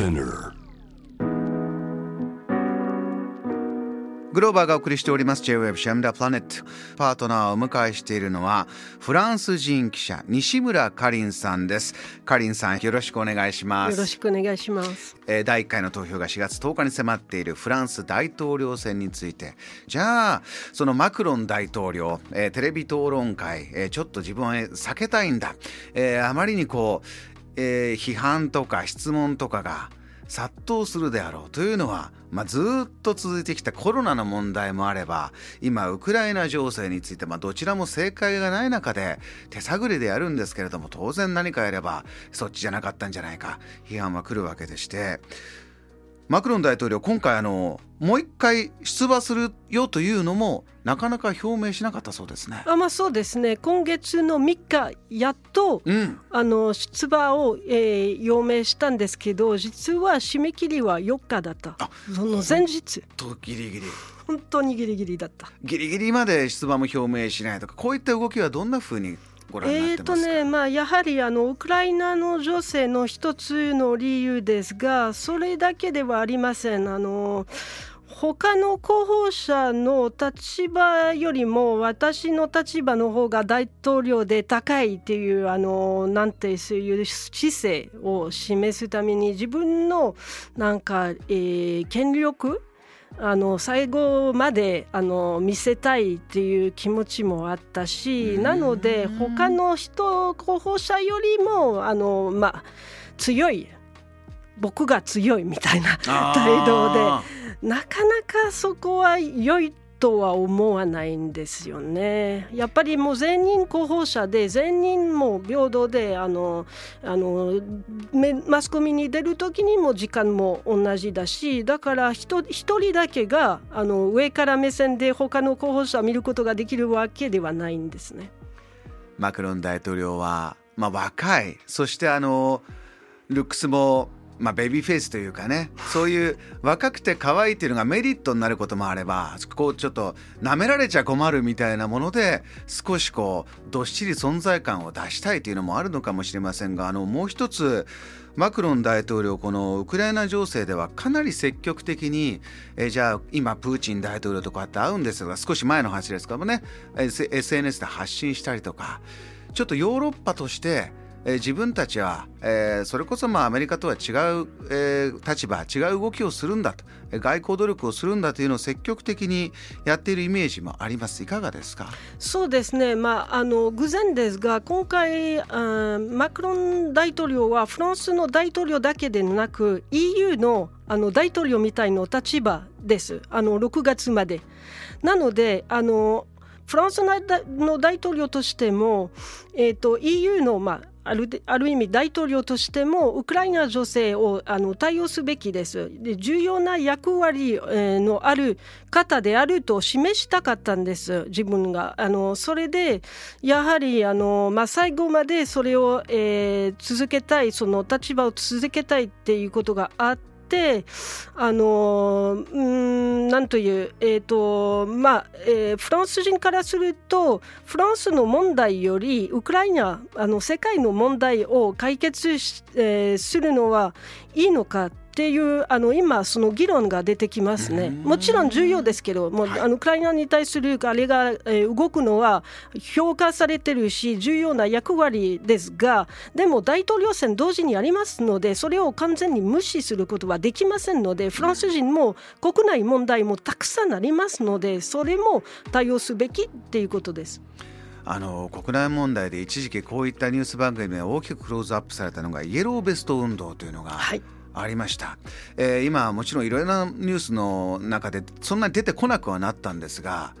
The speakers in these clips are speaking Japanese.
Spinner. グローバーがお送りしております。J-Web シェムダプラネットパートナーをお迎えしているのはフランス人記者西村かりんさんです。かりんさんよろしくお願いします。よろしくお願いします。えー第1回の投票が4月10日に迫っているフランス大統領選について。じゃあそのマクロン大統領、えーテレビ討論会、えーちょっと自分は避けたいんだ、えーあまりにこう、えー批判とか質問とかが殺到するであろうというのは、まあ、ずっと続いてきたコロナの問題もあれば今ウクライナ情勢について、まあ、どちらも正解がない中で手探りでやるんですけれども当然何かやればそっちじゃなかったんじゃないか批判は来るわけでしてマクロン大統領今回あのもう一回出馬するよというのもなかなか表明しなかったそうですね。あまあそうですね。今月の3日やっとうん、あの出馬を、えー表明したんですけど実は締め切りは4日だった。あその前日。とギリギリ。本当にギリギリだった。ギリギリまで出馬も表明しないとかこういった動きはどんなふうにご覧になっとてますか、ねまあ、やはりあのウクライナの情勢の一つの理由ですがそれだけではありません。あの他の候補者の立場よりも私の立場の方が大統領で高いっていうあのなんてそういう姿勢を示すために自分のなんか、えー権力あの最後まであの見せたいっていう気持ちもあったしなので他の人候補者よりもあの、まあ、強い僕が強いみたいな態度でなかなかそこは良いとは思わないんですよね。やっぱりもう全人候補者で全人も平等であのあのマスコミに出る時にも時間も同じだしだから一一人だけがあの上から目線で他の候補者を見ることができるわけではないんですね。マクロン大統領は、まあ、若いそしてあのルックスも、まあ、ベビーフェイスというかねそういう若くて可愛いっていうのがメリットになることもあればこうちょっと舐められちゃ困るみたいなもので少しこうどっしり存在感を出したいというのもあるのかもしれませんがあのもう一つマクロン大統領このウクライナ情勢ではかなり積極的にえじゃあ今プーチン大統領とこうやって会うんですが少し前の話ですからね S- SNS で発信したりとかちょっとヨーロッパとしてえー自分たちは、えーそれこそまあアメリカとは違う、えー立場違う動きをするんだと外交努力をするんだというのを積極的にやっているイメージもあります。いかがですか？そうですね、まあ、あの偶然ですが今回マクロン大統領はフランスの大統領だけでなく EU のあの大統領みたいな立場です。あの6月まで。なのであのフランスの大統領としても、えー、と EU の、まああるある意味大統領としてもウクライナ女性をあの対応すべきですで重要な役割、のある方であると示したかったんです自分があのそれでやはりあの、まあ、最後までそれを、えー続けたいその立場を続けたいっていうことがあって。あのうんなんという、えーとまあえーフランス人からするとフランスの問題よりウクライナあの世界の問題を解決し、えーするのはいいのかっていうあの今その議論が出てきますね。もちろん重要ですけどもう、はいあのウクライナに対するあれが、えー動くのは評価されてるし重要な役割ですがでも大統領選同時にありますのでそれを完全に無視することはできませんのでフランス人も国内問題もたくさんありますのでそれも対応すべきっていうことです。あの国内問題で一時期こういったニュース番組が大きくクローズアップされたのがイエローベスト運動というのがはいありました、えー今もちろんいろいろなニュースの中でそんなに出てこなくはなったんですが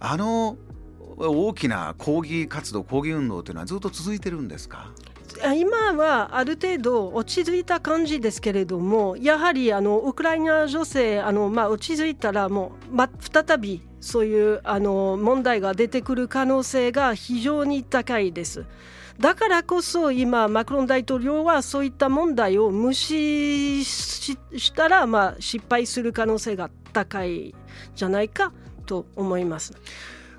あの大きな抗議活動抗議運動というのはずっと続いてるんですか？今はある程度落ち着いた感じですけれどもやはりあのウクライナ情勢あの、まあ、落ち着いたらもう、ま、再びそういうあの問題が出てくる可能性が非常に高いです。だからこそ今マクロン大統領はそういった問題を無視ししたら、まあ、失敗する可能性が高いじゃないかと思います。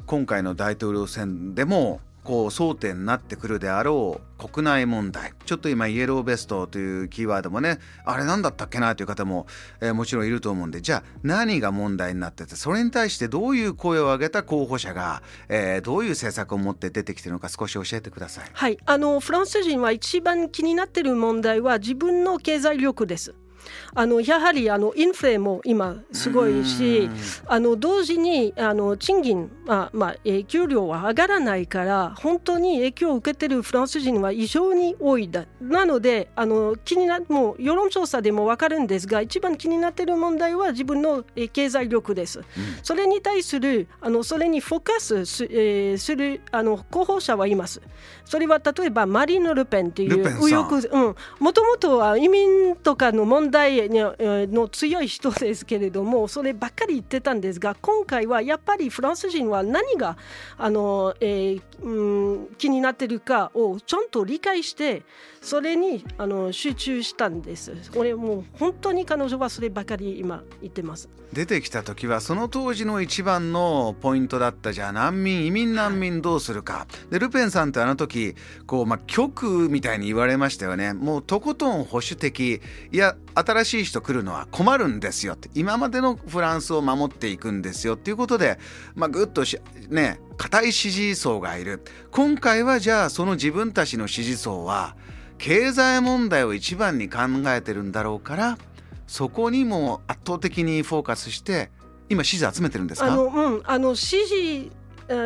今回の大統領選でもこう争点になってくるであろう国内問題ちょっと今イエローベストというキーワードもねあれ何だったっけなという方も、えー、もちろんいると思うんでじゃあ何が問題になっててそれに対してどういう声を上げた候補者が、えー、どういう政策を持って出てきてるのか少し教えてください。はい、あのフランス人は一番気になってる問題は自分の経済力です。あのやはりあのインフレも今すごいしあの同時にあの賃金、まあまあ、給料は上がらないから本当に影響を受けているフランス人は異常に多いだ。なのであの気になもう世論調査でも分かるんですが一番気になっている問題は自分の経済力です。それに対するあのそれにフォーカスす,、えー、するあの候補者はいます。それは例えばマリーヌ・ルペンという右翼もともとは移民とかの問題題の強い人ですけれどもそればっかり言ってたんですが今回はやっぱりフランス人は何があの、えーうん、気になってるかをちゃんと理解してそれにあの集中したんです。これもう本当に彼女はそればかり今言ってます。出てきた時はその当時の一番のポイントだったじゃあ難民移民難民どうするか。でルペンさんってあの時こうまあ極みたいに言われましたよね。もうとことん保守的いや新しい人来るのは困るんですよって。今までのフランスを守っていくんですよっていうことでまあぐっとね固い支持層がいる。今回はじゃあその自分たちの支持層は経済問題を一番に考えてるんだろうからそこにも圧倒的にフォーカスして今支持集めてるんですか？あの、うん、あの支持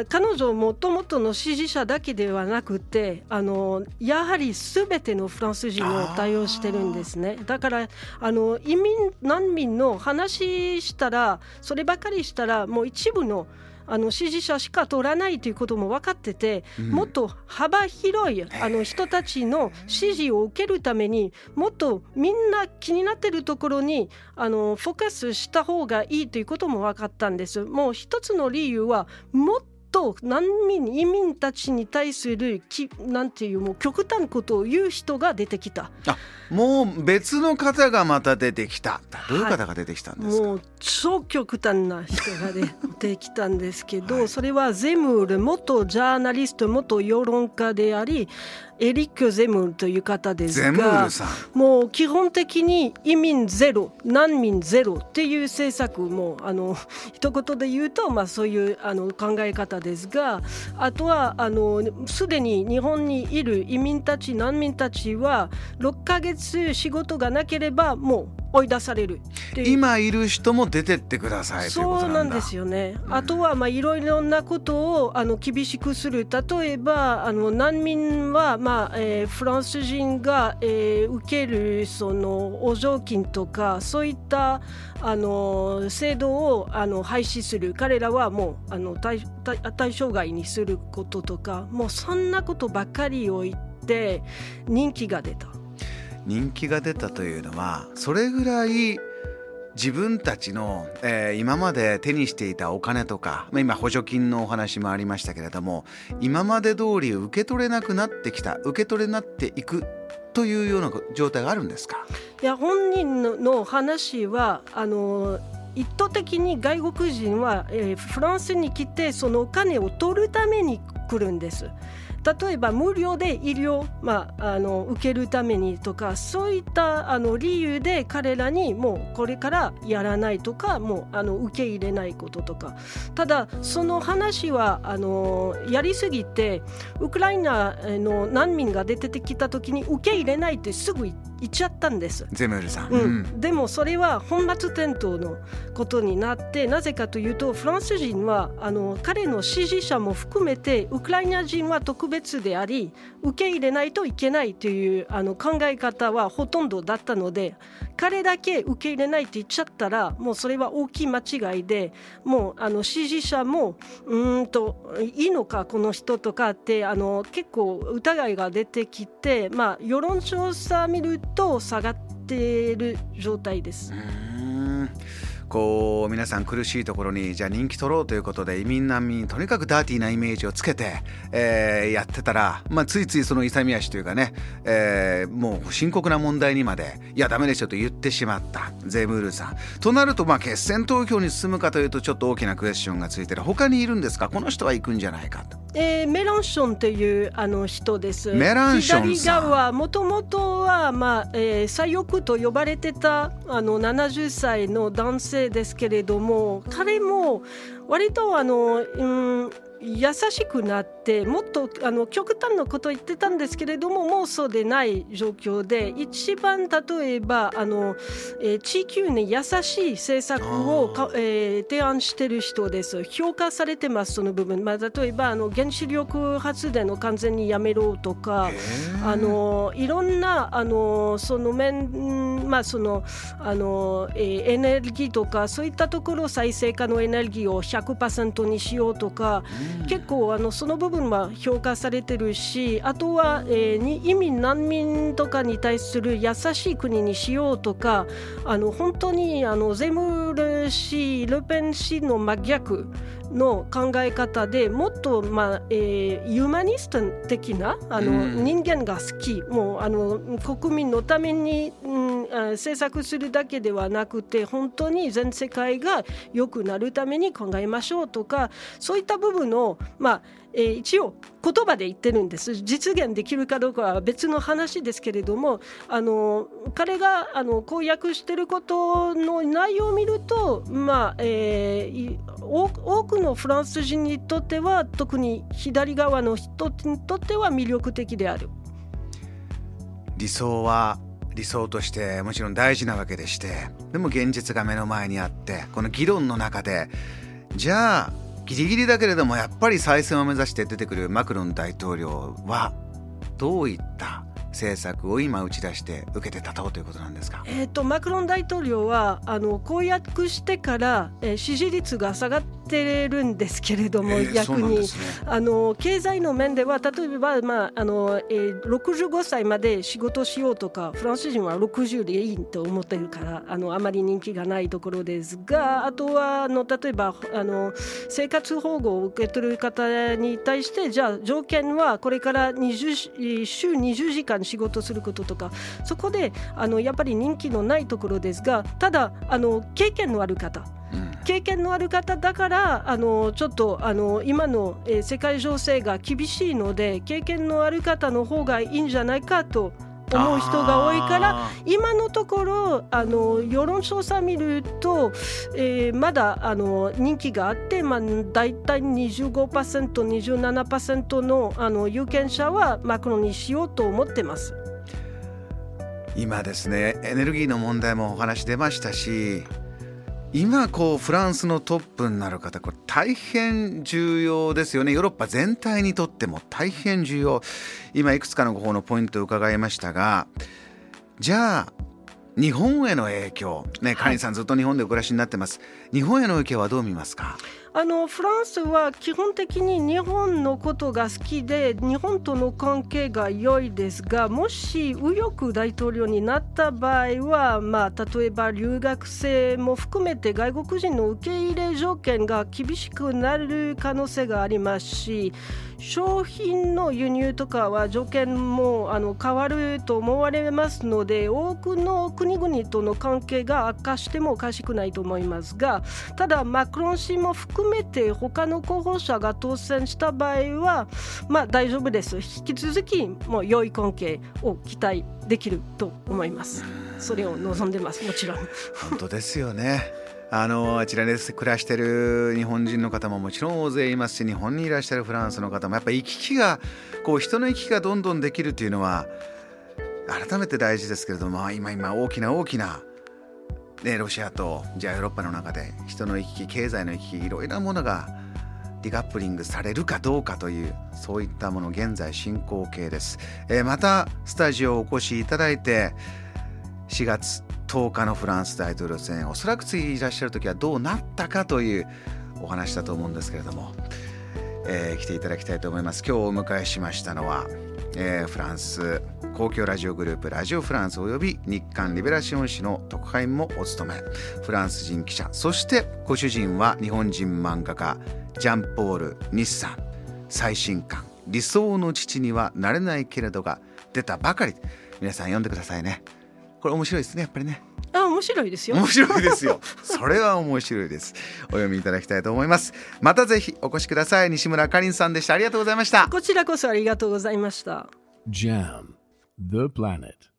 彼女もともとの支持者だけではなくてあのやはりすべてのフランス人を対応してるんですねだからあの移民難民の話したらそればかりしたらもう一部のあの支持者しか取らないということも分かってて、うん、もっと幅広いあの人たちの支持を受けるためにもっとみんな気になってるところにあのフォーカスした方がいいということも分かったんです。もう一つの理由はもっと難民移民たちに対するきなんていうもう極端なことを言う人が出てきた。あもう別の方がまた出てきた。どういう方が出てきたんですか、はい、もう超極端な人が出てきたんですけど、はい、それはゼムール元ジャーナリスト元世論家でありエリック・ゼムールという方ですがもう基本的に移民ゼロ難民ゼロっていう政策もあの一言で言うと、まあ、そういうあの考え方ですがあとはあのすでに日本にいる移民たち難民たちは6ヶ月仕事がなければもう追い出される。今いる人も出てってくださいそうなんですよね、うん、あとはまあいろいろなことをあの厳しくする。例えばあの難民はまあ、えー、フランス人が、えー、受けるその補助金とかそういったあの制度をあの廃止する。彼らはもうあの対対象外にすることとかもうそんなことばかりを言って人気が出た。人気が出たというのはそれぐらい自分たちの、えー、今まで手にしていたお金とか、まあ、今補助金のお話もありましたけれども今まで通り受け取れなくなってきた受け取れなっていくというような状態があるんですか？いや本人の話はあの意図的に外国人は、えー、フランスに来てそのお金を取るために来るんです。例えば無料で医療、まあ、あの受けるためにとかそういったあの理由で彼らにもうこれからやらないとかもうあの受け入れないこととか。ただその話はあのやりすぎてウクライナの難民が出てきた時に受け入れないってすぐ言っちゃったんです。ゼムールさん、うん、でもそれは本末転倒のことになってなぜかというとフランス人はあの彼の支持者も含めてウクライナ人は特別別であり受け入れないといけないというあの考え方はほとんどだったので彼だけ受け入れないって言っちゃったらもうそれは大きい間違いでもうあの支持者もうんといいのかこの人とかってあの結構疑いが出てきて、まあ、世論調査見ると下がっている状態です。こう皆さん苦しいところにじゃあ人気取ろうということで移民難民とにかくダーティーなイメージをつけて、えー、やってたら、まあ、ついついその勇み足というかね、えー、もう深刻な問題にまでいやダメですよと言ってしまったゼムールさん。となるとまあ決選投票に進むかというとちょっと大きなクエスチョンがついてる他にいるんですか？この人は行くんじゃないかと。えー、メランションというあの人です。メランション左側もともとは、まあえー、左翼と呼ばれてたあの70歳の男性ですけれども彼も割とあの、うん優しくなってもっとあの極端なことを言ってたんですけれどももうそうでない状況で一番例えばあの、えー、地球に優しい政策をか、えー、提案している人です。評価されてますその部分、まあ、例えばあの原子力発電を完全にやめろとかあのいろんなあのその面、まあそのあのえー、エネルギーとかそういったところ再生可能エネルギーを100%にしようとか、結構あのその部分は評価されてるしあとは、えー、移民難民とかに対する優しい国にしようとかあの本当にあのゼムル氏ルペン氏の真逆の考え方でもっと、まあえー、ユーマニスト的なあの、うん、人間が好き。もうあの国民のために、うん、政策するだけではなくて本当に全世界が良くなるために考えましょうとかそういった部分を、まあえー、一応言葉で言ってるんです。実現できるかどうかは別の話ですけれどもあの彼があの公約してることの内容を見ると、まあえー、多くのフランス人にとっては特に左側の人にとっては魅力的である。理想は理想としてもちろん大事なわけでしてでも現実が目の前にあってこの議論の中でじゃあギリギリだけれどもやっぱり再選を目指して出てくるマクロン大統領はどういった政策を今打ち出して受けて立とうということなんですか、えーと、マクロン大統領はあの公約してから、えー、支持率が下がってるんですけれども、えー、逆に、ね、あの経済の面では例えば、まああのえー、65歳まで仕事しようとかフランス人は60でいいと思ってるからあのあまり人気がないところですがあとはあの例えばあの生活保護を受け取る方に対してじゃあ条件はこれから20週20時間仕事することとかそこであのやっぱり人気のないところですがただあの経験のある方経験のある方だからあのちょっとあの今の、えー、世界情勢が厳しいので経験のある方の方がいいんじゃないかと思う人が多いから今のところあの世論調査見ると、えー、まだあの人気があって、まあ、大体 25%27% のあの有権者はマクロンにしようと思ってます。今ですねエネルギーの問題もお話出ましたし今こうフランスのトップになる方これ大変重要ですよね。ヨーロッパ全体にとっても大変重要。今いくつかの方のポイントを伺いましたがじゃあ日本への影響ねカニさんずっと日本でお暮らしになってます。日本への影響はどう見ますか？あのフランスは基本的に日本のことが好きで日本との関係が良いですがもし右翼大統領になった場合は、まあ、例えば留学生も含めて外国人の受け入れ条件が厳しくなる可能性がありますし商品の輸入とかは条件もあの変わると思われますので多くの国々との関係が悪化してもおかしくないと思いますがただマクロン氏も含めて他の候補者が当選した場合はまあ大丈夫です。引き続きもう良い関係を期待できると思います。それを望んでます。もちろん。本当ですよね。あのあちらで暮らしてる日本人の方ももちろん大勢いますし日本にいらっしゃるフランスの方もやっぱ行き来がこう人の行き来がどんどんできるっていうのは改めて大事ですけれども今今大きな大きな、ね、ロシアとじゃあヨーロッパの中で人の行き来経済の行き来いろいろなものがディカップリングされるかどうかというそういったもの現在進行形です、えー、またスタジオをお越しいただいて4月10日のフランス大統領選おそらく次いらっしゃる時はどうなったかというお話だと思うんですけれども、えー、来ていただきたいと思います。今日お迎えしましたのは、えー、フランス公共ラジオグループラジオフランスおよび日刊リベラシオン誌の特派員もお務め。フランス人記者そしてご主人は日本人漫画家ジャンポール・日産。最新刊「理想の父にはなれないけれど」が出たばかり。皆さん読んでくださいね。これ面白いですねやっぱりね。あ面白いですよ。面白いですよ。それは面白いです。お読みいただきたいと思います。またぜひお越しください。西村かりんさんでした。ありがとうございました。こちらこそありがとうございました。Jam, the planet.